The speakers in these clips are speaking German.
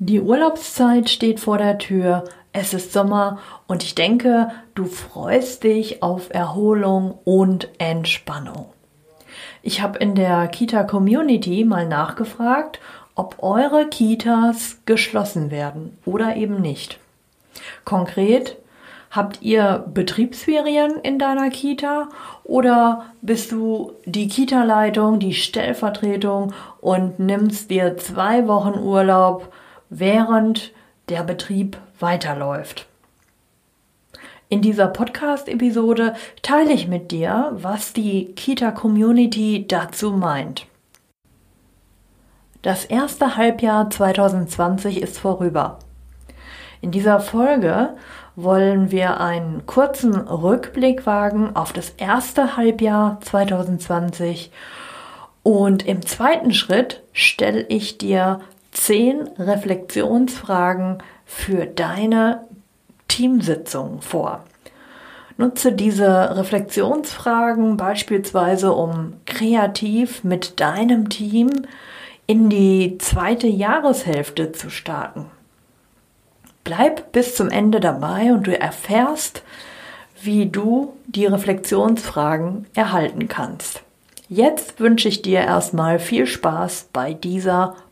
Die Urlaubszeit steht vor der Tür, es ist Sommer und ich denke, du freust dich auf Erholung und Entspannung. Ich habe in der Kita Community mal nachgefragt, ob eure Kitas geschlossen werden oder eben nicht. Konkret, habt ihr Betriebsferien in deiner Kita oder bist du die Kita-Leitung, die Stellvertretung und nimmst dir zwei Wochen Urlaub während der Betrieb weiterläuft. In dieser Podcast-Episode teile ich mit dir, was die Kita-Community dazu meint. Das erste Halbjahr 2020 ist vorüber. In dieser Folge wollen wir einen kurzen Rückblick wagen auf das erste Halbjahr 2020 und im zweiten Schritt stelle ich dir zehn Reflexionsfragen für deine Teamsitzung vor. Nutze diese Reflexionsfragen beispielsweise, um kreativ mit deinem Team in die zweite Jahreshälfte zu starten. Bleib bis zum Ende dabei und du erfährst, wie du die Reflexionsfragen erhalten kannst. Jetzt wünsche ich dir erstmal viel Spaß bei dieser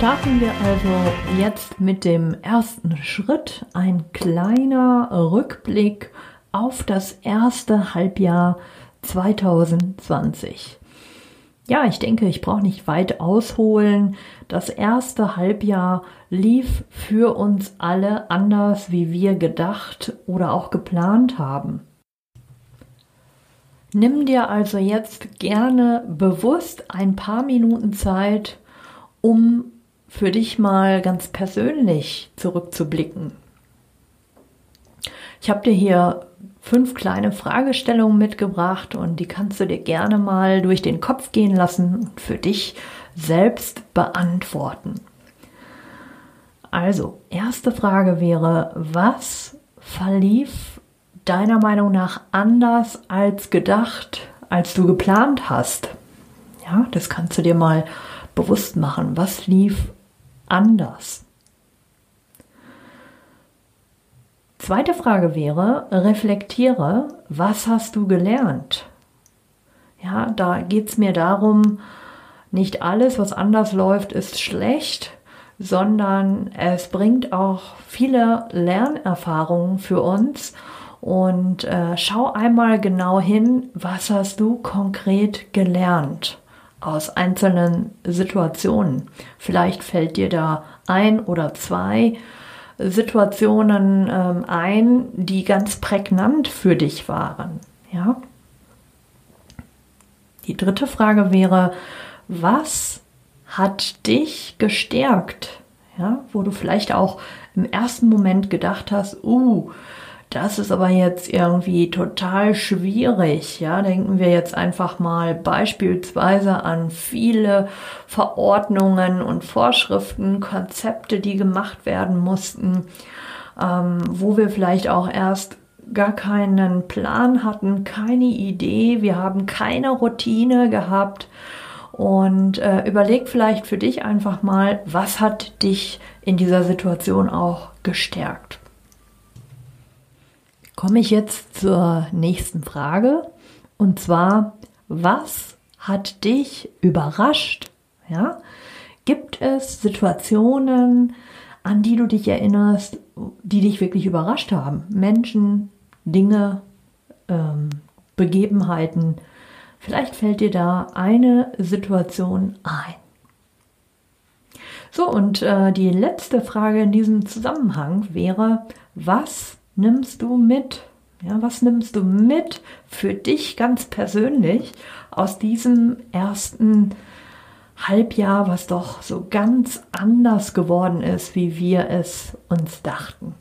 Starten wir also jetzt mit dem ersten Schritt, ein kleiner Rückblick auf das erste Halbjahr 2020. Ja, ich denke, ich brauche nicht weit ausholen. Das erste Halbjahr lief für uns alle anders, wie wir gedacht oder auch geplant haben. Nimm dir also jetzt gerne bewusst ein paar Minuten Zeit, um für dich mal ganz persönlich zurückzublicken. Ich habe dir hier fünf kleine Fragestellungen mitgebracht und die kannst du dir gerne mal durch den Kopf gehen lassen und für dich selbst beantworten. Also, erste Frage wäre, was verlief deiner Meinung nach anders als gedacht, als du geplant hast? Ja, das kannst du dir mal bewusst machen. Was lief anders. Zweite Frage wäre, reflektiere, was hast du gelernt? Ja, da geht es mir darum, nicht alles, was anders läuft, ist schlecht, sondern es bringt auch viele Lernerfahrungen für uns. Und äh, schau einmal genau hin, was hast du konkret gelernt aus einzelnen Situationen. Vielleicht fällt dir da ein oder zwei Situationen ähm, ein, die ganz prägnant für dich waren. Ja. Die dritte Frage wäre, was hat dich gestärkt? Ja, wo du vielleicht auch im ersten Moment gedacht hast, uh, das ist aber jetzt irgendwie total schwierig. Ja, denken wir jetzt einfach mal beispielsweise an viele Verordnungen und Vorschriften, Konzepte, die gemacht werden mussten, ähm, wo wir vielleicht auch erst gar keinen Plan hatten, keine Idee, wir haben keine Routine gehabt. Und äh, überleg vielleicht für dich einfach mal, was hat dich in dieser Situation auch gestärkt komme ich jetzt zur nächsten Frage. Und zwar, was hat dich überrascht? Ja? Gibt es Situationen, an die du dich erinnerst, die dich wirklich überrascht haben? Menschen, Dinge, ähm, Begebenheiten. Vielleicht fällt dir da eine Situation ein. So, und äh, die letzte Frage in diesem Zusammenhang wäre, was nimmst du mit? Ja, was nimmst du mit für dich ganz persönlich aus diesem ersten Halbjahr, was doch so ganz anders geworden ist, wie wir es uns dachten?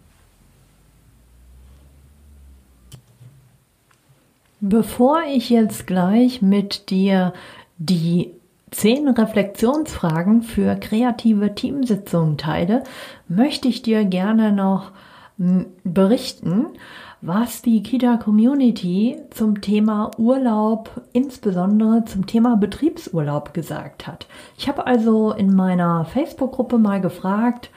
Bevor ich jetzt gleich mit dir die zehn Reflexionsfragen für kreative Teamsitzungen teile, möchte ich dir gerne noch berichten, was die Kita Community zum Thema Urlaub, insbesondere zum Thema Betriebsurlaub gesagt hat. Ich habe also in meiner Facebook-Gruppe mal gefragt,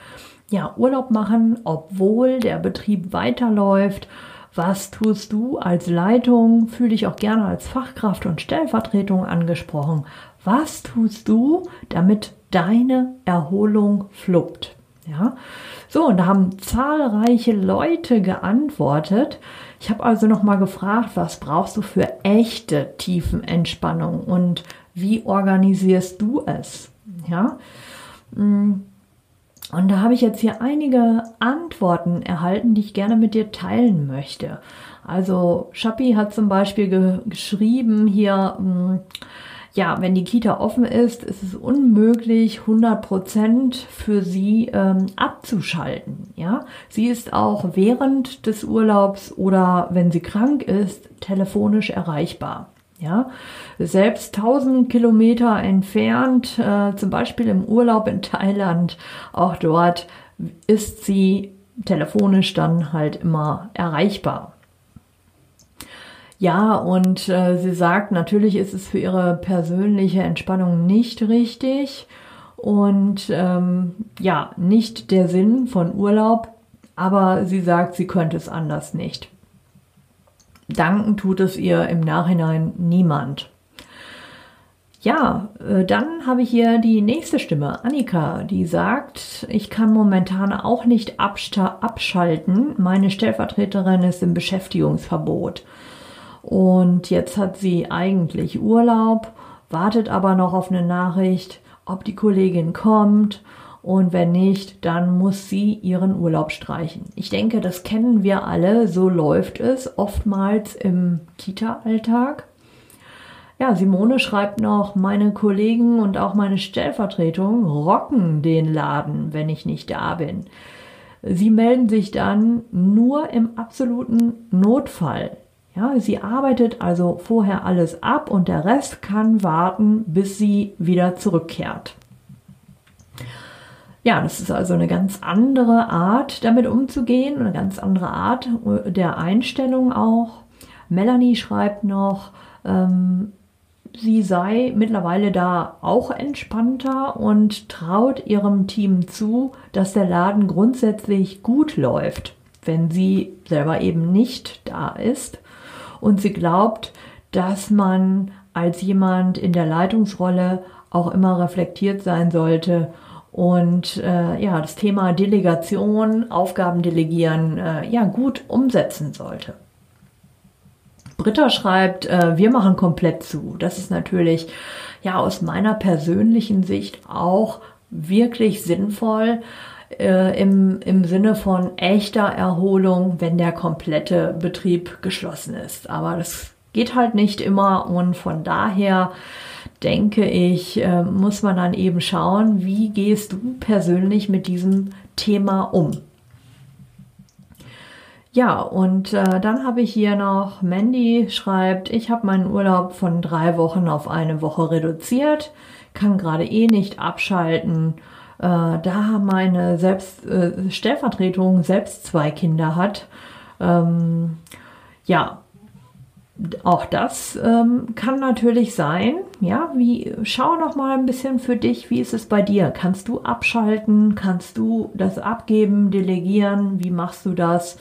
ja, Urlaub machen, obwohl der Betrieb weiterläuft. Was tust du als Leitung? Fühle dich auch gerne als Fachkraft und Stellvertretung angesprochen. Was tust du, damit deine Erholung fluppt? Ja, so und da haben zahlreiche Leute geantwortet. Ich habe also noch mal gefragt, was brauchst du für echte Tiefenentspannung und wie organisierst du es? Ja, mm. und da habe ich jetzt hier einige Antworten erhalten, die ich gerne mit dir teilen möchte. Also Schappi hat zum Beispiel ge geschrieben hier, mm, ja, wenn die Kita offen ist, ist es unmöglich, 100 Prozent für sie ähm, abzuschalten. Ja, sie ist auch während des Urlaubs oder wenn sie krank ist, telefonisch erreichbar. Ja, selbst 1000 Kilometer entfernt, äh, zum Beispiel im Urlaub in Thailand, auch dort ist sie telefonisch dann halt immer erreichbar. Ja, und äh, sie sagt, natürlich ist es für ihre persönliche Entspannung nicht richtig und ähm, ja, nicht der Sinn von Urlaub, aber sie sagt, sie könnte es anders nicht. Danken tut es ihr im Nachhinein niemand. Ja, äh, dann habe ich hier die nächste Stimme, Annika, die sagt, ich kann momentan auch nicht abschalten. Meine Stellvertreterin ist im Beschäftigungsverbot. Und jetzt hat sie eigentlich Urlaub, wartet aber noch auf eine Nachricht, ob die Kollegin kommt. Und wenn nicht, dann muss sie ihren Urlaub streichen. Ich denke, das kennen wir alle. So läuft es oftmals im Kita-Alltag. Ja, Simone schreibt noch, meine Kollegen und auch meine Stellvertretung rocken den Laden, wenn ich nicht da bin. Sie melden sich dann nur im absoluten Notfall. Ja, sie arbeitet also vorher alles ab und der Rest kann warten, bis sie wieder zurückkehrt. Ja, das ist also eine ganz andere Art, damit umzugehen, eine ganz andere Art der Einstellung auch. Melanie schreibt noch, ähm, sie sei mittlerweile da auch entspannter und traut ihrem Team zu, dass der Laden grundsätzlich gut läuft, wenn sie selber eben nicht da ist und sie glaubt, dass man als jemand in der Leitungsrolle auch immer reflektiert sein sollte und äh, ja das Thema Delegation, Aufgaben delegieren, äh, ja gut umsetzen sollte. Britta schreibt, äh, wir machen komplett zu. Das ist natürlich ja aus meiner persönlichen Sicht auch wirklich sinnvoll äh, im, im Sinne von echter Erholung, wenn der komplette Betrieb geschlossen ist. Aber das geht halt nicht immer und von daher denke ich, äh, muss man dann eben schauen, wie gehst du persönlich mit diesem Thema um. Ja, und äh, dann habe ich hier noch, Mandy schreibt, ich habe meinen Urlaub von drei Wochen auf eine Woche reduziert, kann gerade eh nicht abschalten da meine selbst, äh, Stellvertretung selbst zwei Kinder hat. Ähm, ja, auch das ähm, kann natürlich sein. Ja, wie schau noch mal ein bisschen für dich, wie ist es bei dir? Kannst du abschalten? Kannst du das abgeben, delegieren? Wie machst du das?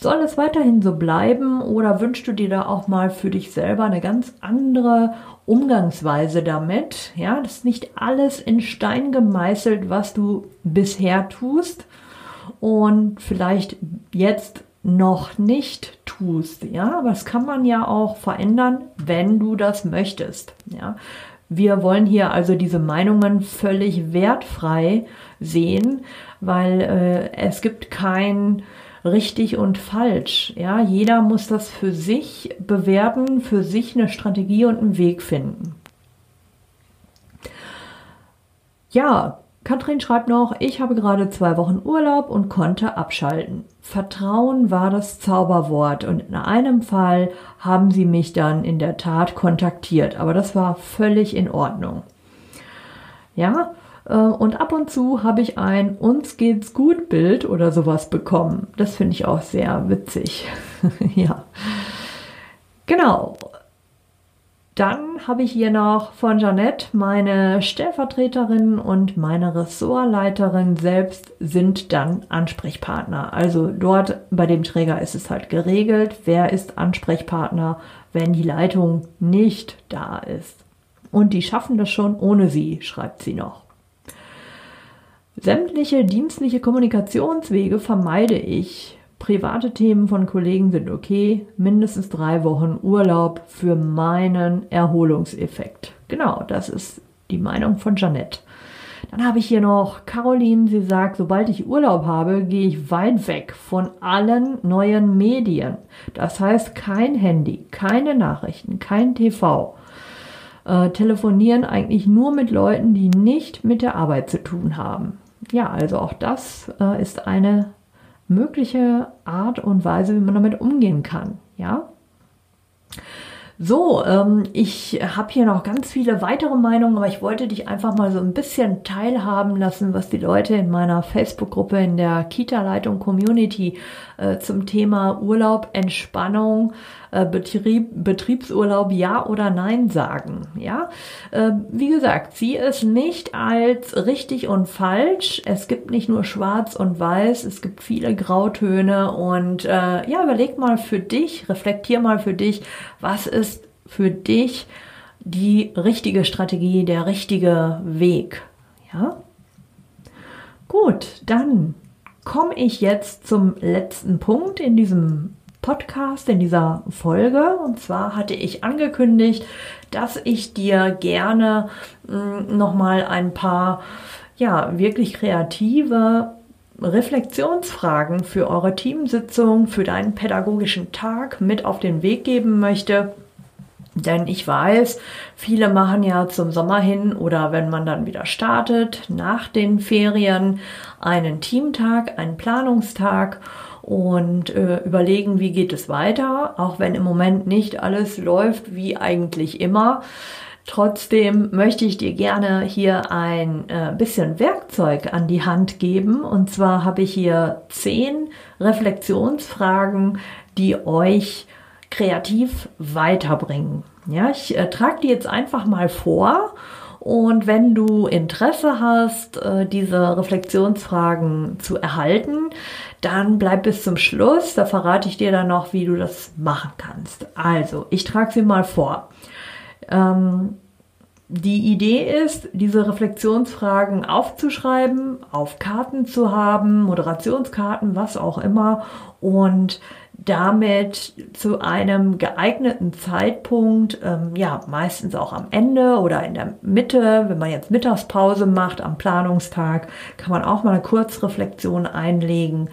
Soll es weiterhin so bleiben oder wünschst du dir da auch mal für dich selber eine ganz andere Umgangsweise damit? Ja, das ist nicht alles in Stein gemeißelt, was du bisher tust und vielleicht jetzt noch nicht tust. Ja, aber das kann man ja auch verändern, wenn du das möchtest. Ja, wir wollen hier also diese Meinungen völlig wertfrei sehen, weil äh, es gibt kein richtig und falsch. Ja, jeder muss das für sich bewerten, für sich eine Strategie und einen Weg finden. Ja, Katrin schreibt noch, ich habe gerade zwei Wochen Urlaub und konnte abschalten. Vertrauen war das Zauberwort und in einem Fall haben sie mich dann in der Tat kontaktiert, aber das war völlig in Ordnung. Ja, und ab und zu habe ich ein Uns geht's gut Bild oder sowas bekommen. Das finde ich auch sehr witzig. ja. Genau. Dann habe ich hier noch von Janette, meine Stellvertreterin und meine Ressortleiterin selbst sind dann Ansprechpartner. Also dort bei dem Träger ist es halt geregelt, wer ist Ansprechpartner, wenn die Leitung nicht da ist. Und die schaffen das schon ohne sie, schreibt sie noch. Sämtliche dienstliche Kommunikationswege vermeide ich Private Themen von Kollegen sind okay. Mindestens drei Wochen Urlaub für meinen Erholungseffekt. Genau, das ist die Meinung von Janette. Dann habe ich hier noch Caroline, sie sagt, sobald ich Urlaub habe, gehe ich weit weg von allen neuen Medien. Das heißt kein Handy, keine Nachrichten, kein TV. Äh, telefonieren eigentlich nur mit Leuten, die nicht mit der Arbeit zu tun haben. Ja, also auch das äh, ist eine mögliche Art und Weise, wie man damit umgehen kann. Ja. So, ähm, ich habe hier noch ganz viele weitere Meinungen, aber ich wollte dich einfach mal so ein bisschen teilhaben lassen, was die Leute in meiner Facebook-Gruppe in der Kita-Leitung Community äh, zum Thema Urlaub, Entspannung, äh, Betrieb, Betriebsurlaub ja oder nein sagen. Ja, äh, wie gesagt, sieh es nicht als richtig und falsch. Es gibt nicht nur Schwarz und Weiß, es gibt viele Grautöne und äh, ja, überleg mal für dich, reflektier mal für dich, was ist für dich die richtige Strategie, der richtige Weg. Ja? Gut, dann komme ich jetzt zum letzten Punkt in diesem Podcast, in dieser Folge. Und zwar hatte ich angekündigt, dass ich dir gerne hm, nochmal ein paar, ja, wirklich kreative Reflexionsfragen für eure Teamsitzung, für deinen pädagogischen Tag mit auf den Weg geben möchte. Denn ich weiß, viele machen ja zum Sommer hin oder wenn man dann wieder startet, nach den Ferien einen Teamtag, einen Planungstag und äh, überlegen, wie geht es weiter, auch wenn im Moment nicht alles läuft wie eigentlich immer. Trotzdem möchte ich dir gerne hier ein äh, bisschen Werkzeug an die Hand geben. Und zwar habe ich hier zehn Reflexionsfragen, die euch kreativ weiterbringen. Ja, ich äh, trage die jetzt einfach mal vor und wenn du Interesse hast, äh, diese Reflexionsfragen zu erhalten, dann bleib bis zum Schluss. Da verrate ich dir dann noch, wie du das machen kannst. Also, ich trage sie mal vor. Ähm, die Idee ist, diese Reflexionsfragen aufzuschreiben, auf Karten zu haben, Moderationskarten, was auch immer, und damit zu einem geeigneten Zeitpunkt, ähm, ja, meistens auch am Ende oder in der Mitte, wenn man jetzt Mittagspause macht am Planungstag, kann man auch mal eine Kurzreflexion einlegen.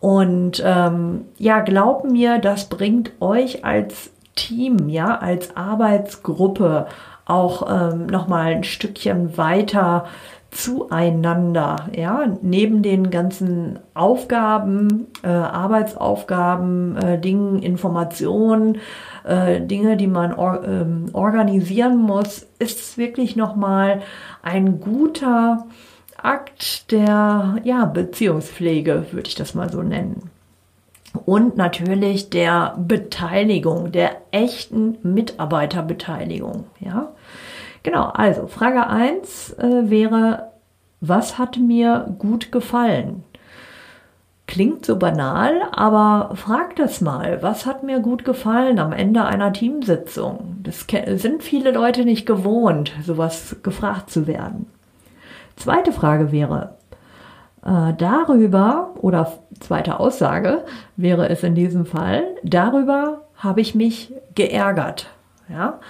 Und ähm, ja, glaub mir, das bringt euch als Team, ja, als Arbeitsgruppe auch ähm, nochmal ein Stückchen weiter zueinander, ja, neben den ganzen Aufgaben, äh, Arbeitsaufgaben, äh, Dingen, Informationen, äh, Dinge, die man or ähm, organisieren muss, ist es wirklich nochmal ein guter Akt der ja, Beziehungspflege, würde ich das mal so nennen. Und natürlich der Beteiligung, der echten Mitarbeiterbeteiligung, ja. Genau, also Frage 1 äh, wäre, was hat mir gut gefallen? Klingt so banal, aber frag das mal. Was hat mir gut gefallen am Ende einer Teamsitzung? Das sind viele Leute nicht gewohnt, sowas gefragt zu werden. Zweite Frage wäre, äh, darüber, oder zweite Aussage wäre es in diesem Fall, darüber habe ich mich geärgert. Ja?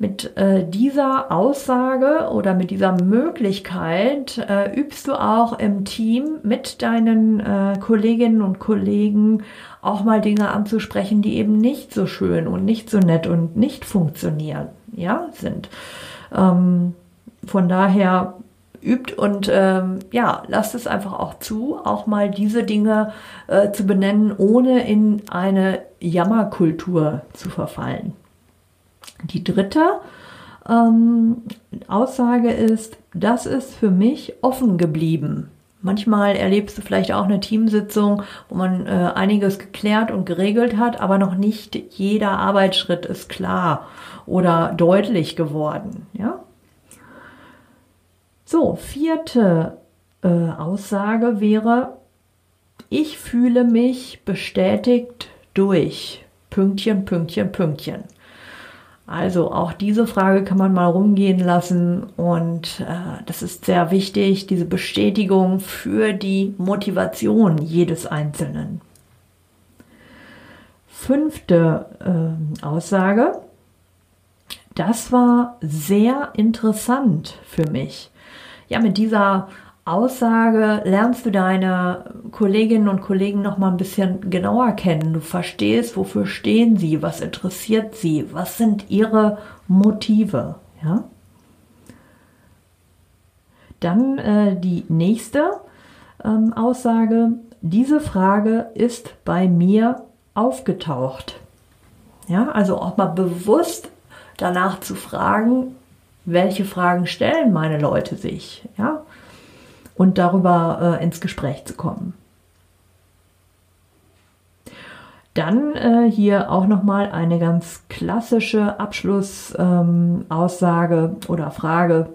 Mit äh, dieser Aussage oder mit dieser Möglichkeit äh, übst du auch im Team mit deinen äh, Kolleginnen und Kollegen auch mal Dinge anzusprechen, die eben nicht so schön und nicht so nett und nicht funktionieren, ja, sind. Ähm, von daher übt und ähm, ja, lasst es einfach auch zu, auch mal diese Dinge äh, zu benennen, ohne in eine Jammerkultur zu verfallen. Die dritte ähm, Aussage ist, das ist für mich offen geblieben. Manchmal erlebst du vielleicht auch eine Teamsitzung, wo man äh, einiges geklärt und geregelt hat, aber noch nicht jeder Arbeitsschritt ist klar oder deutlich geworden. Ja? So, vierte äh, Aussage wäre, ich fühle mich bestätigt durch Pünktchen, Pünktchen, Pünktchen. Also auch diese Frage kann man mal rumgehen lassen und äh, das ist sehr wichtig, diese Bestätigung für die Motivation jedes Einzelnen. Fünfte äh, Aussage, das war sehr interessant für mich ja, mit dieser Aussage lernst du deine Kolleginnen und Kollegen noch mal ein bisschen genauer kennen. Du verstehst, wofür stehen sie, was interessiert sie, was sind ihre Motive, ja? Dann äh, die nächste ähm, Aussage. Diese Frage ist bei mir aufgetaucht. Ja, also auch mal bewusst danach zu fragen, welche Fragen stellen meine Leute sich, ja, und darüber äh, ins Gespräch zu kommen. Dann äh, hier auch nochmal eine ganz klassische Abschlussaussage ähm, oder Frage.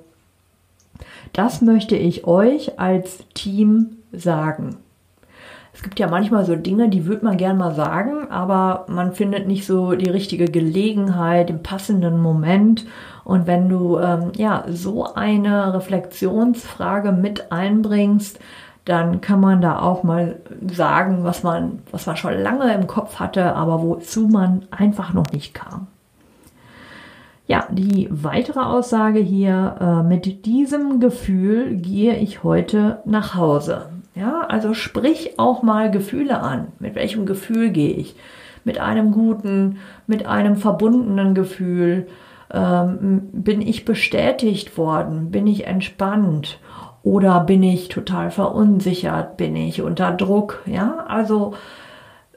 Das möchte ich euch als Team sagen. Es gibt ja manchmal so Dinge, die würde man gern mal sagen, aber man findet nicht so die richtige Gelegenheit, den passenden Moment. Und wenn du ähm, ja so eine Reflexionsfrage mit einbringst, dann kann man da auch mal sagen, was man, was man schon lange im Kopf hatte, aber wozu man einfach noch nicht kam. Ja, die weitere Aussage hier, äh, mit diesem Gefühl gehe ich heute nach Hause. Ja, also sprich auch mal Gefühle an. Mit welchem Gefühl gehe ich? Mit einem guten, mit einem verbundenen Gefühl. Ähm, bin ich bestätigt worden? Bin ich entspannt? Oder bin ich total verunsichert? Bin ich unter Druck? Ja, also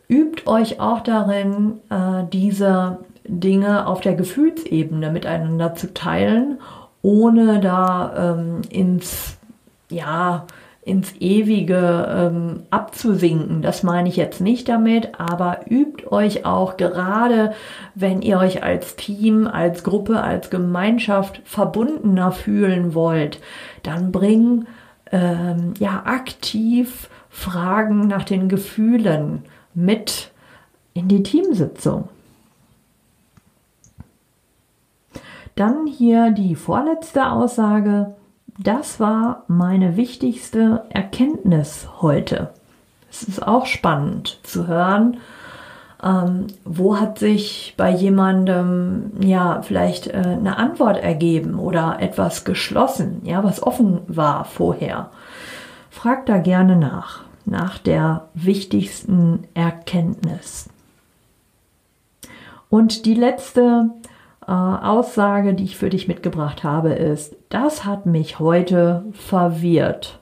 übt euch auch darin, äh, diese Dinge auf der Gefühlsebene miteinander zu teilen, ohne da ähm, ins, ja, ins Ewige ähm, abzusinken. Das meine ich jetzt nicht damit, aber übt euch auch gerade, wenn ihr euch als Team, als Gruppe, als Gemeinschaft verbundener fühlen wollt, dann bring ähm, ja aktiv Fragen nach den Gefühlen mit in die Teamsitzung. Dann hier die vorletzte Aussage das war meine wichtigste Erkenntnis heute. Es ist auch spannend zu hören, ähm, wo hat sich bei jemandem ja vielleicht äh, eine Antwort ergeben oder etwas geschlossen, ja, was offen war vorher. Frag da gerne nach, nach der wichtigsten Erkenntnis. Und die letzte äh, Aussage, die ich für dich mitgebracht habe, ist, das hat mich heute verwirrt.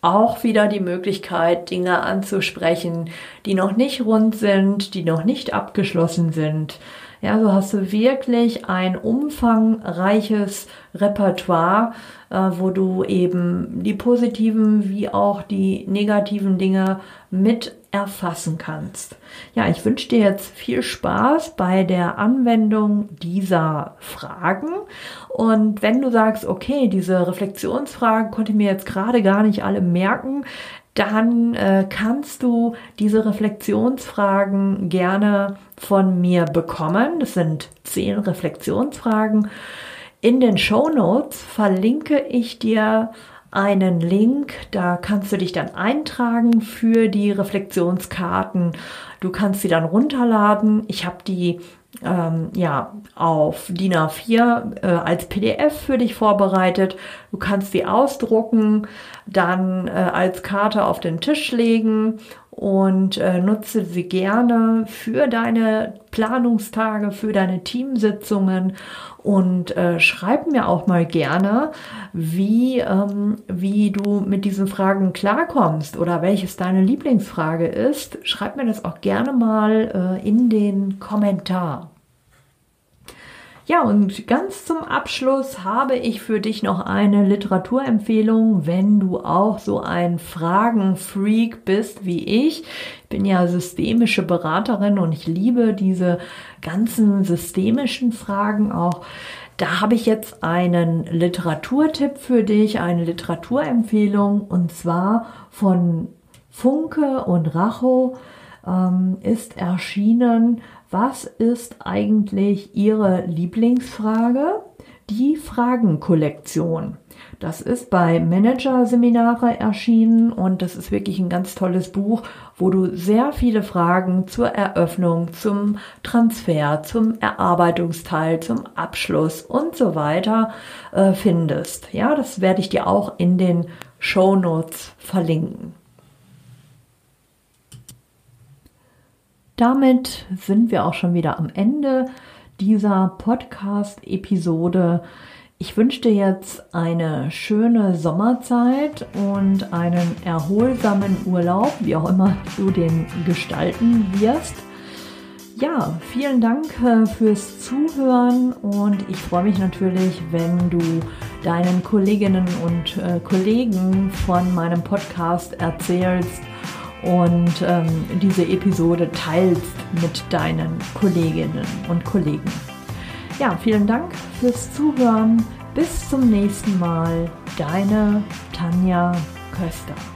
Auch wieder die Möglichkeit, Dinge anzusprechen, die noch nicht rund sind, die noch nicht abgeschlossen sind. Ja, so hast du wirklich ein umfangreiches Repertoire, äh, wo du eben die positiven wie auch die negativen Dinge mit erfassen kannst. Ja, ich wünsche dir jetzt viel Spaß bei der Anwendung dieser Fragen. Und wenn du sagst, okay, diese Reflexionsfragen konnte ich mir jetzt gerade gar nicht alle merken, dann äh, kannst du diese Reflexionsfragen gerne von mir bekommen. Das sind zehn Reflexionsfragen. In den Show Notes verlinke ich dir einen Link, da kannst du dich dann eintragen für die Reflexionskarten. Du kannst sie dann runterladen. Ich habe die ähm, ja, auf DIN A4 äh, als PDF für dich vorbereitet. Du kannst sie ausdrucken, dann äh, als Karte auf den Tisch legen und äh, nutze sie gerne für deine Planungstage, für deine Teamsitzungen und äh, schreib mir auch mal gerne, wie, ähm, wie du mit diesen Fragen klarkommst oder welches deine Lieblingsfrage ist. Schreib mir das auch gerne mal äh, in den Kommentar. Ja, und ganz zum Abschluss habe ich für dich noch eine Literaturempfehlung, wenn du auch so ein Fragenfreak bist wie ich. Ich bin ja systemische Beraterin und ich liebe diese ganzen systemischen Fragen auch. Da habe ich jetzt einen Literaturtipp für dich, eine Literaturempfehlung und zwar von Funke und Racho ähm, ist erschienen was ist eigentlich Ihre Lieblingsfrage? Die Fragenkollektion. Das ist bei Manager-Seminare erschienen und das ist wirklich ein ganz tolles Buch, wo du sehr viele Fragen zur Eröffnung, zum Transfer, zum Erarbeitungsteil, zum Abschluss und so weiter äh, findest. Ja, das werde ich dir auch in den Show Notes verlinken. Damit sind wir auch schon wieder am Ende dieser Podcast-Episode. Ich wünsche dir jetzt eine schöne Sommerzeit und einen erholsamen Urlaub, wie auch immer du den gestalten wirst. Ja, vielen Dank äh, fürs Zuhören und ich freue mich natürlich, wenn du deinen Kolleginnen und äh, Kollegen von meinem Podcast erzählst und ähm, diese Episode teilst mit deinen Kolleginnen und Kollegen. Ja, vielen Dank fürs Zuhören. Bis zum nächsten Mal. Deine Tanja Köster.